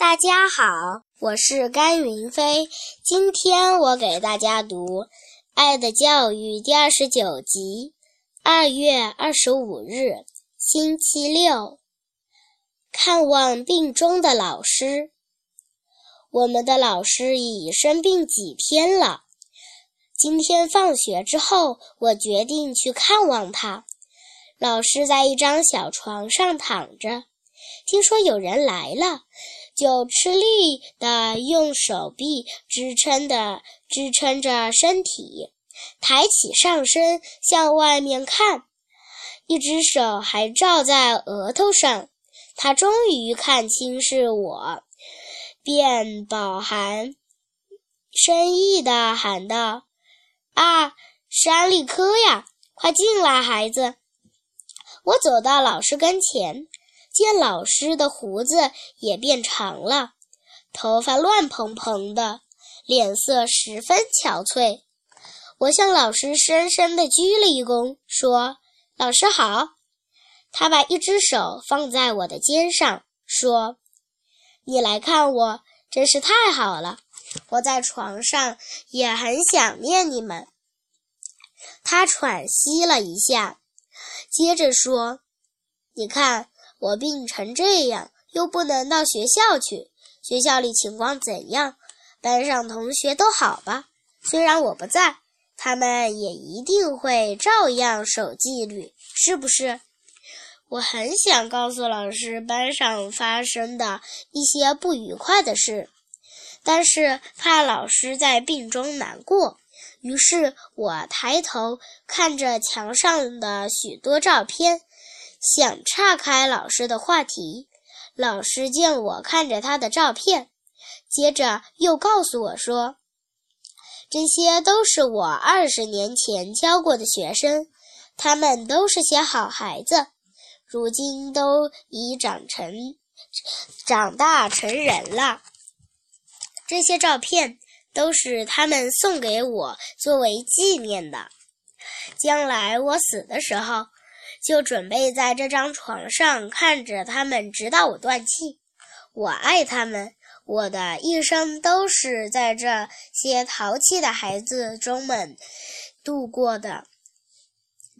大家好，我是甘云飞。今天我给大家读《爱的教育》第二十九集。二月二十五日，星期六，看望病中的老师。我们的老师已生病几天了。今天放学之后，我决定去看望他。老师在一张小床上躺着，听说有人来了。就吃力地用手臂支撑的支撑着身体，抬起上身向外面看，一只手还罩在额头上。他终于看清是我，便饱含深意地喊道：“啊，是安利科呀！快进来，孩子。”我走到老师跟前。见老师的胡子也变长了，头发乱蓬蓬的，脸色十分憔悴。我向老师深深地鞠了一躬，说：“老师好。”他把一只手放在我的肩上，说：“你来看我，真是太好了。我在床上也很想念你们。”他喘息了一下，接着说：“你看。”我病成这样，又不能到学校去。学校里情况怎样？班上同学都好吧？虽然我不在，他们也一定会照样守纪律，是不是？我很想告诉老师班上发生的一些不愉快的事，但是怕老师在病中难过，于是我抬头看着墙上的许多照片。想岔开老师的话题，老师见我看着他的照片，接着又告诉我说：“这些都是我二十年前教过的学生，他们都是些好孩子，如今都已长成、长大成人了。这些照片都是他们送给我作为纪念的，将来我死的时候。”就准备在这张床上看着他们，直到我断气。我爱他们，我的一生都是在这些淘气的孩子中们度过的。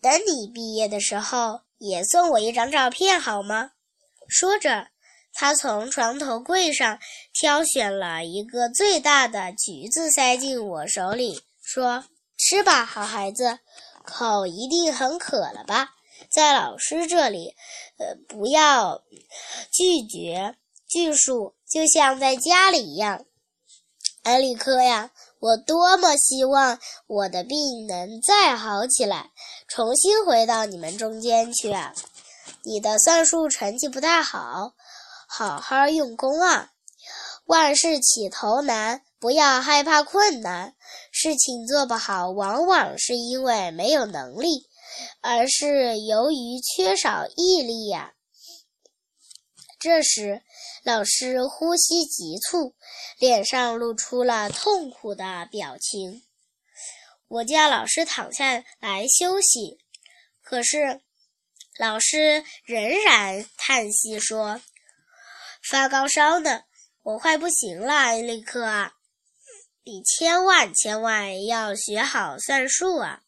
等你毕业的时候，也送我一张照片好吗？说着，他从床头柜上挑选了一个最大的橘子，塞进我手里，说：“吃吧，好孩子，口一定很渴了吧？”在老师这里，呃，不要拒绝拒数，就像在家里一样。安利科呀，我多么希望我的病能再好起来，重新回到你们中间去啊！你的算术成绩不太好，好好用功啊！万事起头难，不要害怕困难。事情做不好，往往是因为没有能力。而是由于缺少毅力呀。这时，老师呼吸急促，脸上露出了痛苦的表情。我叫老师躺下来休息，可是老师仍然叹息说：“发高烧呢，我快不行了，立刻啊，你千万千万要学好算术啊！”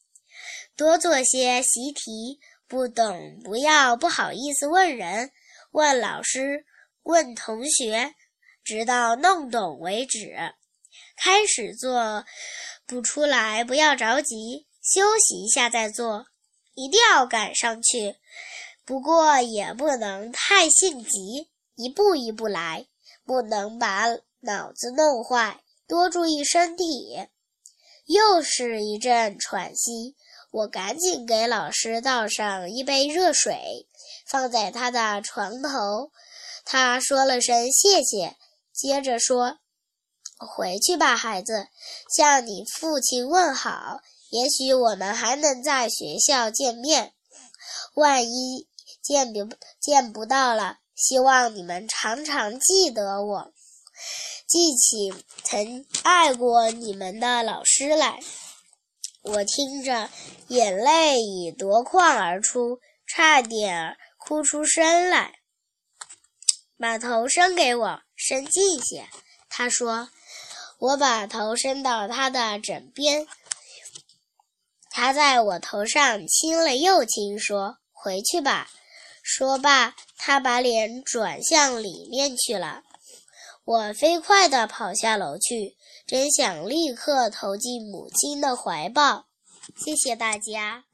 多做些习题，不懂不要不好意思问人，问老师，问同学，直到弄懂为止。开始做不出来不要着急，休息一下再做，一定要赶上去。不过也不能太性急，一步一步来，不能把脑子弄坏，多注意身体。又是一阵喘息。我赶紧给老师倒上一杯热水，放在他的床头。他说了声谢谢，接着说：“回去吧，孩子，向你父亲问好。也许我们还能在学校见面。万一见不见不到了，希望你们常常记得我，记起曾爱过你们的老师来。”我听着，眼泪已夺眶而出，差点哭出声来。把头伸给我，伸近些。”他说：“我把头伸到他的枕边，他在我头上亲了又亲，说：‘回去吧。’说罢，他把脸转向里面去了。我飞快地跑下楼去，真想立刻投进母亲的怀抱。谢谢大家。